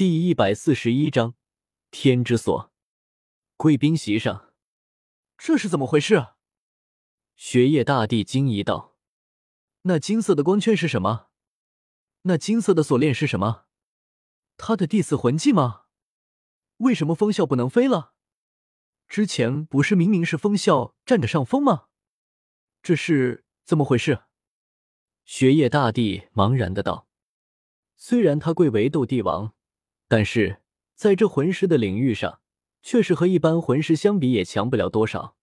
第一百四十一章天之锁。贵宾席上，这是怎么回事？雪夜大帝惊疑道：“那金色的光圈是什么？那金色的锁链是什么？他的第四魂技吗？为什么风啸不能飞了？之前不是明明是风啸占着上风吗？这是怎么回事？”雪夜大帝茫然的道：“虽然他贵为斗帝王。”但是在这魂师的领域上，却是和一般魂师相比也强不了多少。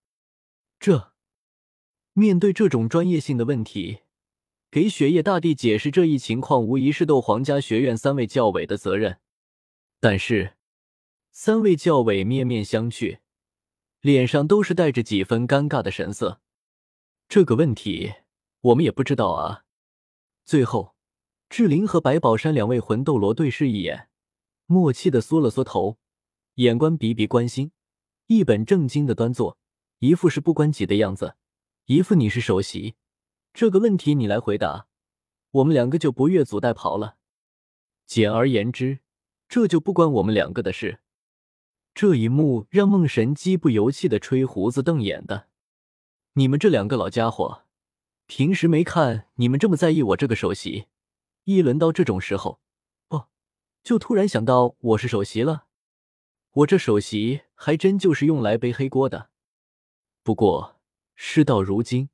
这面对这种专业性的问题，给雪夜大帝解释这一情况，无疑是斗皇家学院三位教委的责任。但是三位教委面面相觑，脸上都是带着几分尴尬的神色。这个问题我们也不知道啊。最后，志玲和白宝山两位魂斗罗对视一眼。默契的缩了缩头，眼观鼻鼻关心，一本正经的端坐，一副是不关己的样子，一副你是首席，这个问题你来回答，我们两个就不越俎代庖了。简而言之，这就不关我们两个的事。这一幕让梦神机不由气的吹胡子瞪眼的，你们这两个老家伙，平时没看你们这么在意我这个首席，一轮到这种时候。就突然想到我是首席了，我这首席还真就是用来背黑锅的。不过事到如今，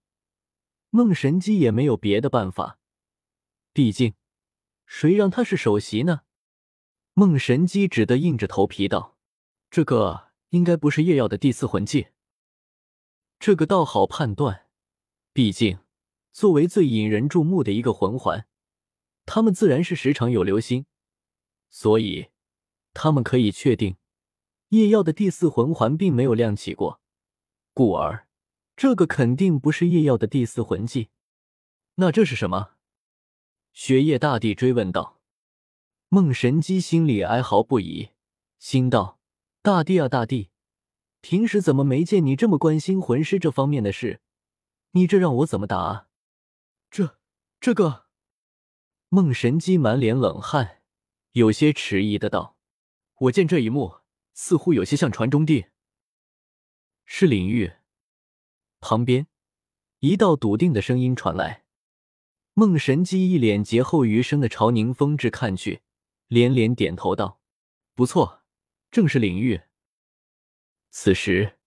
孟神机也没有别的办法，毕竟谁让他是首席呢？孟神机只得硬着头皮道：“这个应该不是夜耀的第四魂技。”这个倒好判断，毕竟作为最引人注目的一个魂环，他们自然是时常有留心。所以，他们可以确定，叶耀的第四魂环并没有亮起过，故而，这个肯定不是叶耀的第四魂技。那这是什么？雪夜大帝追问道。孟神机心里哀嚎不已，心道：“大帝啊，大帝，平时怎么没见你这么关心魂师这方面的事？你这让我怎么答啊？”这，这个，孟神机满脸冷汗。有些迟疑的道：“我见这一幕，似乎有些像传中地。”是领域。旁边一道笃定的声音传来。孟神机一脸劫后余生的朝宁风致看去，连连点头道：“不错，正是领域。”此时，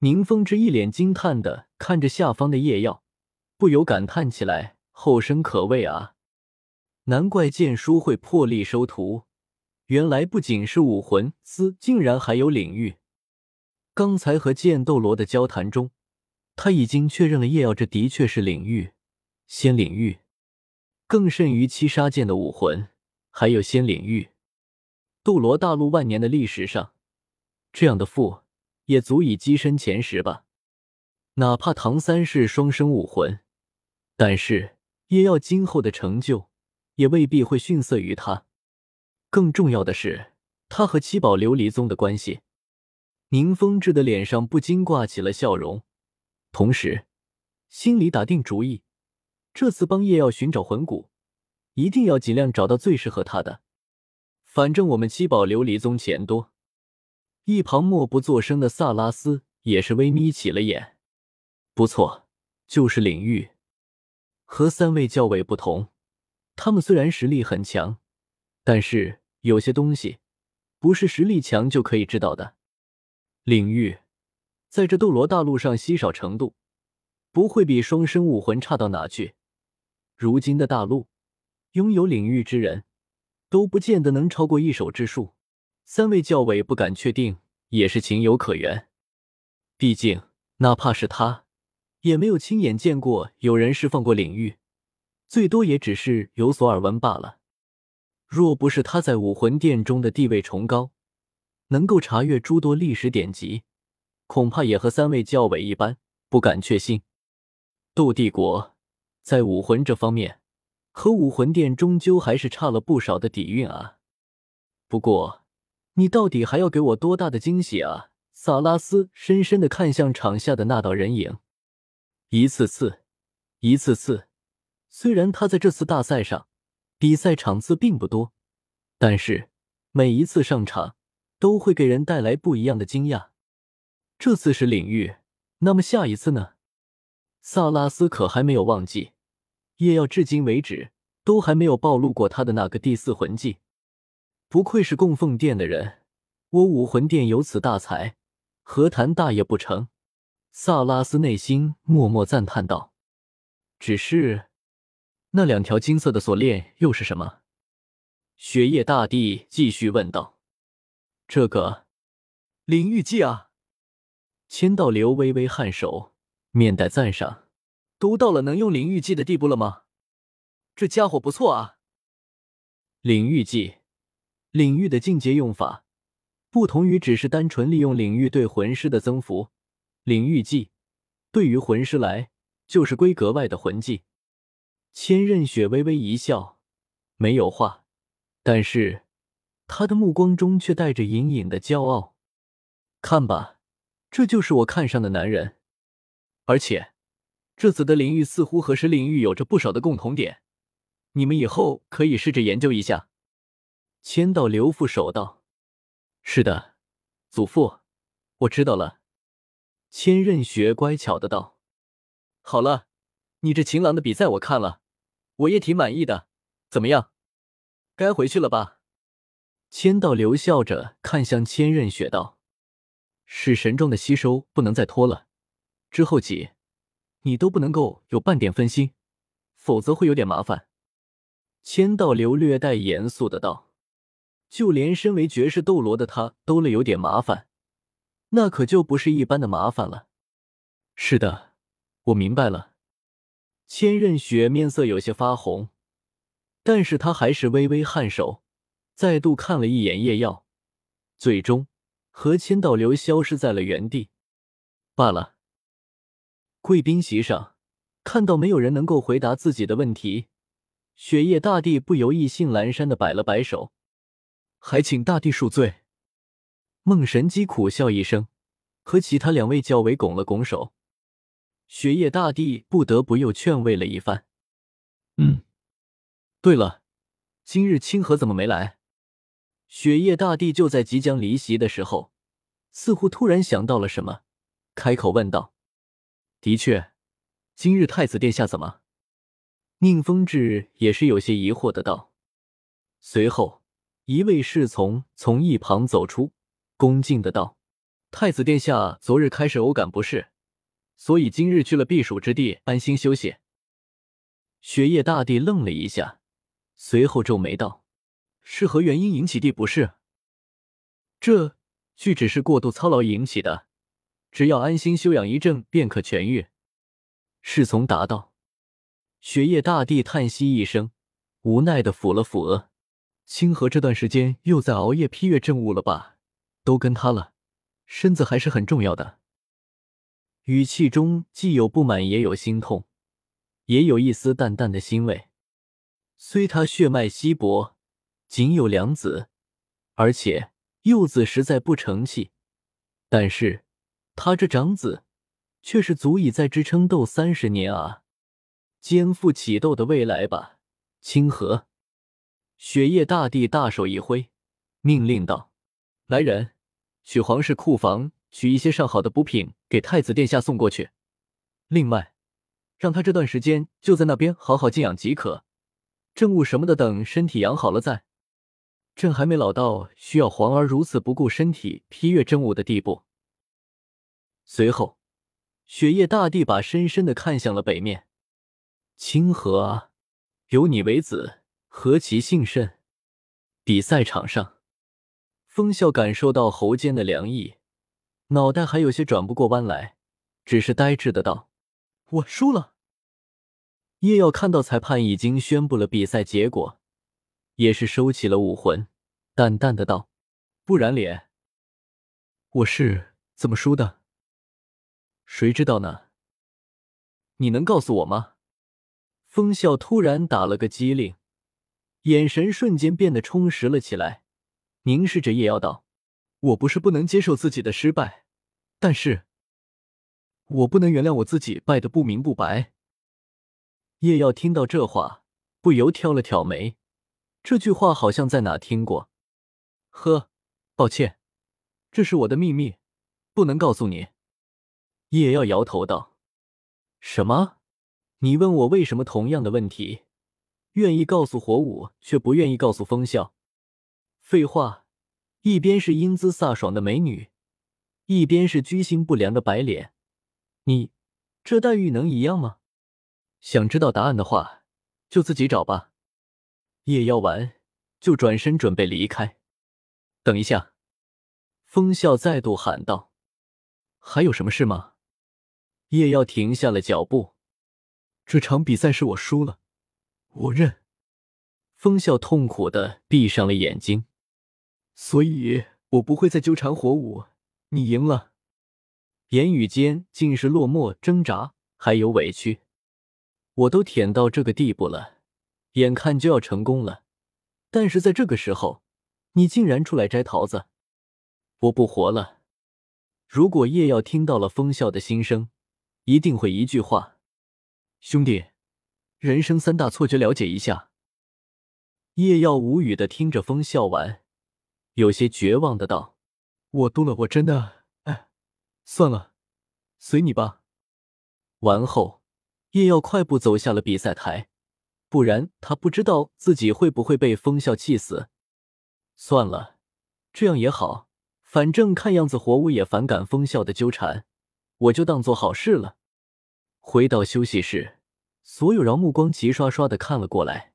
宁风致一脸惊叹的看着下方的夜耀，不由感叹起来：“后生可畏啊！”难怪剑书会破例收徒，原来不仅是武魂司，竟然还有领域。刚才和剑斗罗的交谈中，他已经确认了叶耀这的确是领域，仙领域，更甚于七杀剑的武魂，还有仙领域。斗罗大陆万年的历史上，这样的父也足以跻身前十吧。哪怕唐三是双生武魂，但是叶耀今后的成就。也未必会逊色于他。更重要的是，他和七宝琉璃宗的关系。宁风致的脸上不禁挂起了笑容，同时心里打定主意：这次帮叶耀寻找魂骨，一定要尽量找到最适合他的。反正我们七宝琉璃宗钱多。一旁默不作声的萨拉斯也是微眯起了眼。不错，就是领域。和三位教委不同。他们虽然实力很强，但是有些东西不是实力强就可以知道的。领域在这斗罗大陆上稀少程度，不会比双生武魂差到哪去。如今的大陆，拥有领域之人都不见得能超过一手之数。三位教委不敢确定，也是情有可原。毕竟，哪怕是他，也没有亲眼见过有人释放过领域。最多也只是有所耳闻罢了。若不是他在武魂殿中的地位崇高，能够查阅诸多历史典籍，恐怕也和三位教委一般，不敢确信。斗帝国在武魂这方面，和武魂殿终究还是差了不少的底蕴啊。不过，你到底还要给我多大的惊喜啊？萨拉斯深深的看向场下的那道人影，一次次，一次次。虽然他在这次大赛上比赛场次并不多，但是每一次上场都会给人带来不一样的惊讶。这次是领域，那么下一次呢？萨拉斯可还没有忘记，叶耀至今为止都还没有暴露过他的那个第四魂技。不愧是供奉殿的人，我武魂殿有此大才，何谈大业不成？萨拉斯内心默默赞叹道：“只是，那两条金色的锁链又是什么？”雪夜大帝继续问道：“这个灵域技啊！”千道流微微颔首，面带赞赏：“都到了能用灵域技的地步了吗？这家伙不错啊！”领域技，领域的境界用法，不同于只是单纯利用领域对魂师的增幅。领域技对于魂师来就是规格外的魂技。千仞雪微微一笑，没有话，但是他的目光中却带着隐隐的骄傲。看吧，这就是我看上的男人。而且这次的灵域似乎和石灵域有着不少的共同点，你们以后可以试着研究一下。千道流副手道：“是的，祖父，我知道了。”千仞雪乖巧的道：“好了，你这情郎的比赛我看了，我也挺满意的。怎么样？该回去了吧？”千道流笑着看向千仞雪道：“是神装的吸收不能再拖了，之后几你都不能够有半点分心，否则会有点麻烦。”千道流略带严肃的道：“就连身为绝世斗罗的他都了有点麻烦。”那可就不是一般的麻烦了。是的，我明白了。千仞雪面色有些发红，但是他还是微微颔首，再度看了一眼叶耀，最终和千道流消失在了原地。罢了。贵宾席上，看到没有人能够回答自己的问题，雪夜大帝不由意兴阑珊的摆了摆手，还请大帝恕罪。孟神机苦笑一声，和其他两位教委拱了拱手。雪夜大帝不得不又劝慰了一番。嗯，对了，今日清河怎么没来？雪夜大帝就在即将离席的时候，似乎突然想到了什么，开口问道：“的确，今日太子殿下怎么？”宁风致也是有些疑惑的道。随后，一位侍从从一旁走出。恭敬的道：“太子殿下昨日开始偶感不适，所以今日去了避暑之地安心休息。”雪夜大帝愣了一下，随后皱眉道：“是何原因引起地不适？”这据只是过度操劳引起的，只要安心休养一阵便可痊愈。”侍从答道。雪夜大帝叹息一声，无奈的抚了抚额：“清河这段时间又在熬夜批阅政务了吧？”都跟他了，身子还是很重要的。语气中既有不满，也有心痛，也有一丝淡淡的欣慰。虽他血脉稀薄，仅有两子，而且幼子实在不成器，但是他这长子却是足以再支撑斗三十年啊！肩负起斗的未来吧，清河。雪夜大帝大手一挥，命令道：“来人！”去皇室库房取一些上好的补品给太子殿下送过去。另外，让他这段时间就在那边好好静养即可。政务什么的，等身体养好了再。朕还没老到需要皇儿如此不顾身体批阅政务的地步。随后，雪夜大帝把深深的看向了北面。清河啊，有你为子，何其幸甚！比赛场上。风笑感受到喉间的凉意，脑袋还有些转不过弯来，只是呆滞的道：“我输了。”叶耀看到裁判已经宣布了比赛结果，也是收起了武魂，淡淡的道：“不然脸，我是怎么输的？谁知道呢？你能告诉我吗？”风笑突然打了个激灵，眼神瞬间变得充实了起来。凝视着叶耀道：“我不是不能接受自己的失败，但是，我不能原谅我自己败得不明不白。”叶耀听到这话，不由挑了挑眉，这句话好像在哪听过。呵，抱歉，这是我的秘密，不能告诉你。叶耀摇头道：“什么？你问我为什么同样的问题，愿意告诉火舞，却不愿意告诉风笑？废话，一边是英姿飒爽的美女，一边是居心不良的白脸，你这待遇能一样吗？想知道答案的话，就自己找吧。”叶妖完，就转身准备离开。等一下，风笑再度喊道：“还有什么事吗？”叶耀停下了脚步。这场比赛是我输了，我认。风笑痛苦的闭上了眼睛。所以我不会再纠缠火舞。你赢了。言语间尽是落寞、挣扎，还有委屈。我都舔到这个地步了，眼看就要成功了，但是在这个时候，你竟然出来摘桃子，我不活了。如果叶耀听到了风笑的心声。一定会一句话，兄弟，人生三大错觉，了解一下。叶耀无语的听着风笑完，有些绝望的道：“我输了，我真的……哎，算了，随你吧。”完后，叶耀快步走下了比赛台，不然他不知道自己会不会被风笑气死。算了，这样也好，反正看样子火舞也反感风笑的纠缠，我就当做好事了。回到休息室，所有人目光齐刷刷的看了过来。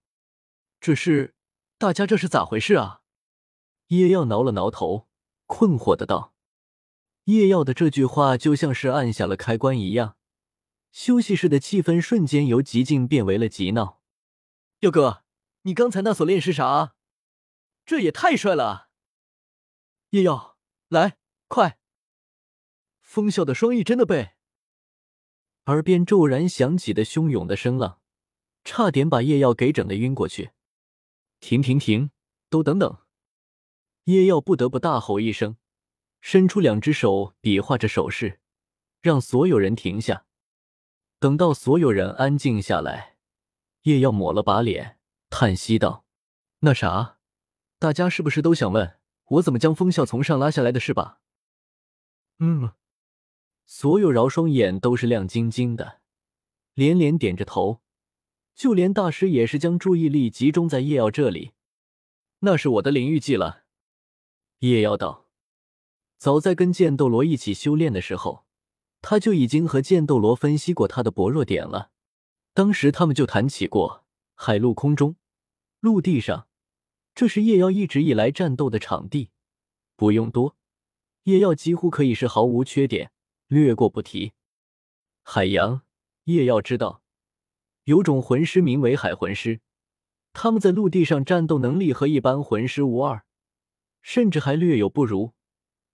这是大家这是咋回事啊？叶耀挠了挠头，困惑的道：“叶耀的这句话就像是按下了开关一样，休息室的气氛瞬间由极静变为了极闹。”耀哥，你刚才那锁链是啥？这也太帅了！叶耀，来，快！风笑的双翼真的被。耳边骤然响起的汹涌的声浪，差点把叶耀给整的晕过去。停停停！都等等！叶耀不得不大吼一声，伸出两只手比划着手势，让所有人停下。等到所有人安静下来，叶耀抹了把脸，叹息道：“那啥，大家是不是都想问我怎么将风笑从上拉下来的是吧？”嗯。所有饶双眼都是亮晶晶的，连连点着头，就连大师也是将注意力集中在叶耀这里。那是我的领域技了。叶耀道：“早在跟剑斗罗一起修炼的时候，他就已经和剑斗罗分析过他的薄弱点了。当时他们就谈起过海陆空中、陆地上，这是叶耀一直以来战斗的场地，不用多，叶耀几乎可以是毫无缺点。”略过不提。海洋，叶耀知道，有种魂师名为海魂师，他们在陆地上战斗能力和一般魂师无二，甚至还略有不如。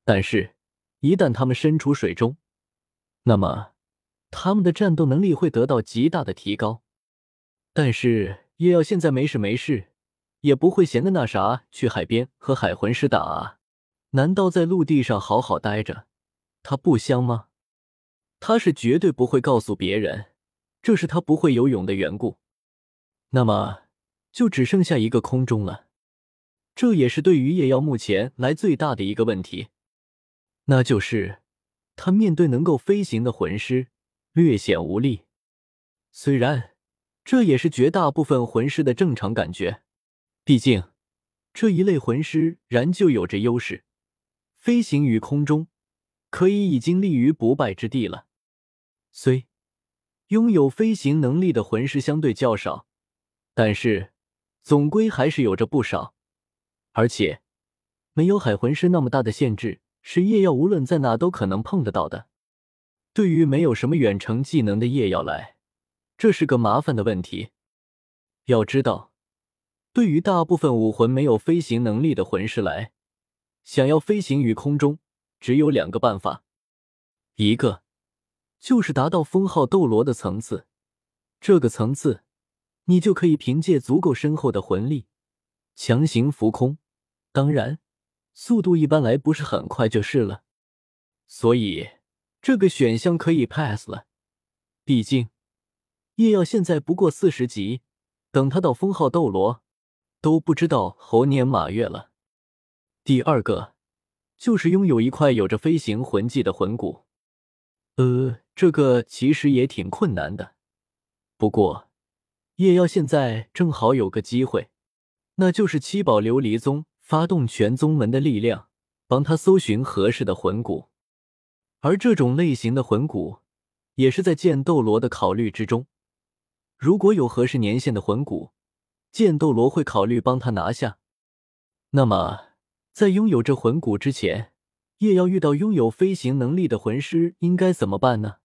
但是，一旦他们身处水中，那么他们的战斗能力会得到极大的提高。但是，叶耀现在没事没事，也不会闲的那啥去海边和海魂师打啊？难道在陆地上好好待着，他不香吗？他是绝对不会告诉别人，这是他不会游泳的缘故。那么，就只剩下一个空中了。这也是对于叶耀目前来最大的一个问题，那就是他面对能够飞行的魂师略显无力。虽然这也是绝大部分魂师的正常感觉，毕竟这一类魂师然就有着优势，飞行于空中，可以已经立于不败之地了。虽拥有飞行能力的魂师相对较少，但是总归还是有着不少。而且没有海魂师那么大的限制，是夜耀无论在哪都可能碰得到的。对于没有什么远程技能的夜耀来，这是个麻烦的问题。要知道，对于大部分武魂没有飞行能力的魂师来，想要飞行于空中，只有两个办法，一个。就是达到封号斗罗的层次，这个层次，你就可以凭借足够深厚的魂力强行浮空。当然，速度一般来不是很快就是了。所以这个选项可以 pass 了。毕竟叶耀现在不过四十级，等他到封号斗罗，都不知道猴年马月了。第二个就是拥有一块有着飞行魂技的魂骨。呃，这个其实也挺困难的。不过叶耀现在正好有个机会，那就是七宝琉璃宗发动全宗门的力量，帮他搜寻合适的魂骨。而这种类型的魂骨，也是在剑斗罗的考虑之中。如果有合适年限的魂骨，剑斗罗会考虑帮他拿下。那么，在拥有这魂骨之前，叶耀遇到拥有飞行能力的魂师，应该怎么办呢？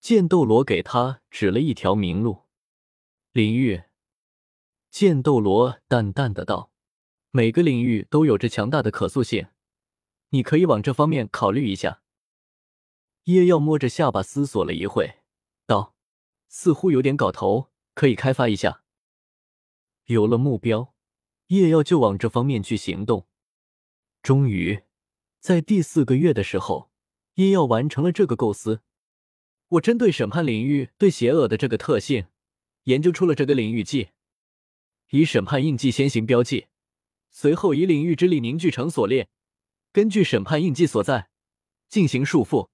剑斗罗给他指了一条明路。领域，剑斗罗淡淡的道：“每个领域都有着强大的可塑性，你可以往这方面考虑一下。”叶耀摸着下巴思索了一会，道：“似乎有点搞头，可以开发一下。”有了目标，叶耀就往这方面去行动。终于，在第四个月的时候，叶耀完成了这个构思。我针对审判领域对邪恶的这个特性，研究出了这个领域技，以审判印记先行标记，随后以领域之力凝聚成锁链，根据审判印记所在进行束缚。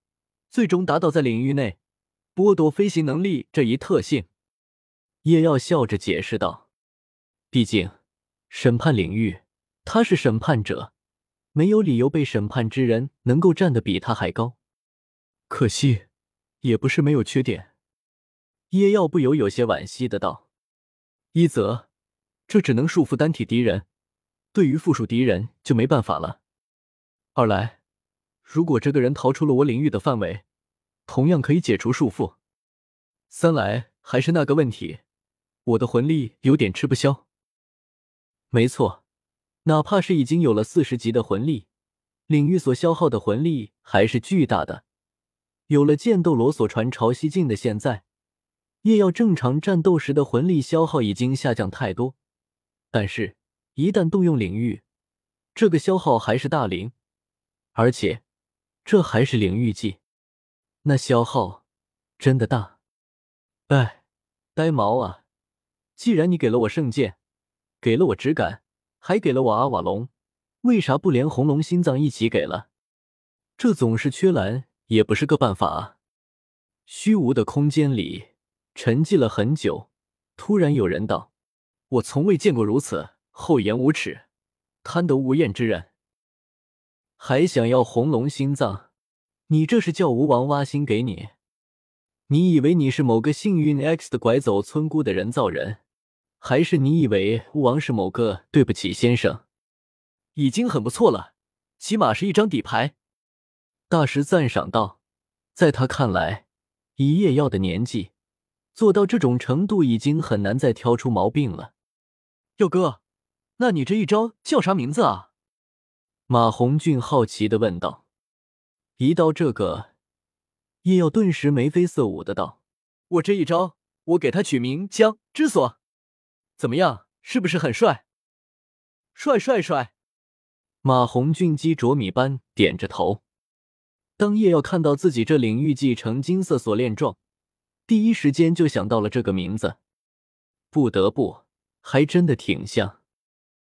最终达到在领域内剥夺飞行能力这一特性，叶耀笑着解释道：“毕竟审判领域，他是审判者，没有理由被审判之人能够站得比他还高。可惜，也不是没有缺点。”叶耀不由有些惋惜的道：“一则，这只能束缚单体敌人，对于附属敌人就没办法了；二来。”如果这个人逃出了我领域的范围，同样可以解除束缚。三来还是那个问题，我的魂力有点吃不消。没错，哪怕是已经有了四十级的魂力，领域所消耗的魂力还是巨大的。有了剑斗罗所传潮汐镜的现在，夜耀正常战斗时的魂力消耗已经下降太多，但是，一旦动用领域，这个消耗还是大零，而且。这还是领域技，那消耗真的大。哎，呆毛啊！既然你给了我圣剑，给了我质感，还给了我阿瓦隆，为啥不连红龙心脏一起给了？这总是缺蓝也不是个办法啊！虚无的空间里沉寂了很久，突然有人道：“我从未见过如此厚颜无耻、贪得无厌之人。”还想要红龙心脏？你这是叫吴王挖心给你？你以为你是某个幸运 X 的拐走村姑的人造人，还是你以为吴王是某个对不起先生？已经很不错了，起码是一张底牌。大师赞赏道，在他看来，以叶耀的年纪，做到这种程度已经很难再挑出毛病了。耀哥，那你这一招叫啥名字啊？马红俊好奇的问道：“一到这个，叶耀顿时眉飞色舞的道：‘我这一招，我给他取名江之锁，怎么样？是不是很帅？’帅帅帅！”马红俊鸡啄米般点着头。当叶耀看到自己这领域技成金色锁链状，第一时间就想到了这个名字。不得不，还真的挺像。